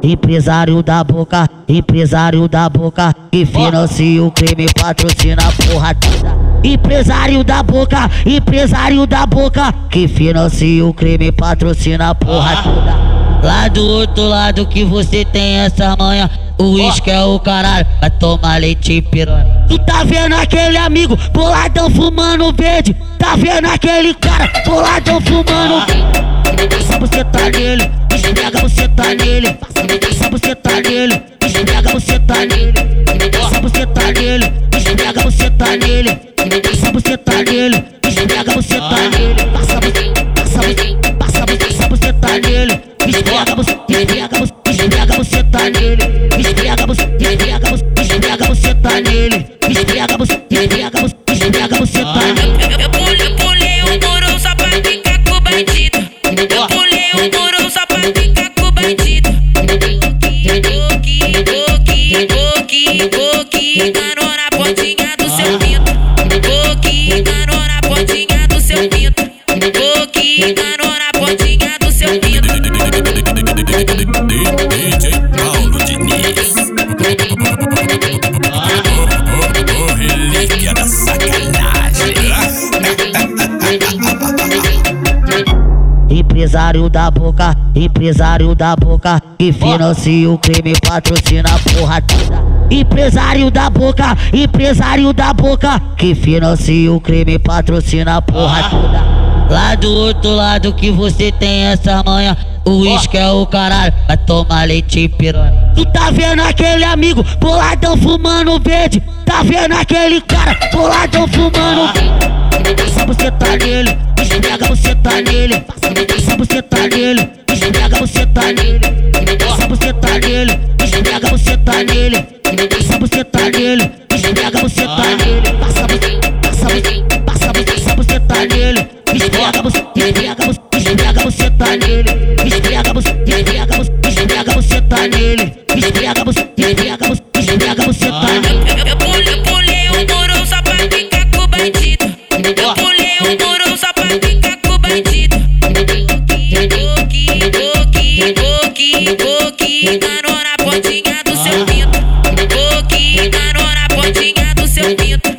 Empresário da boca, empresário da boca, que financia o crime, patrocina a porra toda. Empresário da boca, empresário da boca, que financia o crime, patrocina a porra toda. Lá do outro lado que você tem essa manha, o uísque é o caralho, vai tomar leite e piranha. Tu tá vendo aquele amigo boladão fumando verde? Tá vendo aquele cara boladão fumando verde? Você tá nele, esfrega você tá nele. Só você tá nele, esfrega você tá nele. Só você tá nele, esfrega você tá nele. Só você tá nele, esfrega você tá nele. Passa passa passa você tá nele. Esfrega você, esfrega esfrega você tá nele. Esfrega esfrega você, esfrega você tá nele. Esfrega você, esfrega você, Empresário da boca, empresário da boca, que financia o crime, patrocina a porra toda. Empresário da boca, empresário da boca, que financia o crime, patrocina a porra toda. Lá do outro lado que você tem essa manha, o uísque é o caralho, vai tomar leite e piranha. Tu tá vendo aquele amigo boladão fumando verde? Tá vendo aquele cara boladão fumando verde? Só você tá nele, esfrega você tá nele. Só você tá nele, esfrega você tá nele. Só você tá nele, esfrega você tá nele. Só você tá nele, esfrega você tá nele. Passa você, passa você, passa você, só você tá nele. Esfrega você, esfrega você, esfrega você tá nele. Esfrega você, esfrega você, esfrega você tá nele. Esfrega você, boqui, boqui, enganou na pontinha do seu pinto. Boqui, enganou na pontinha do seu pinto.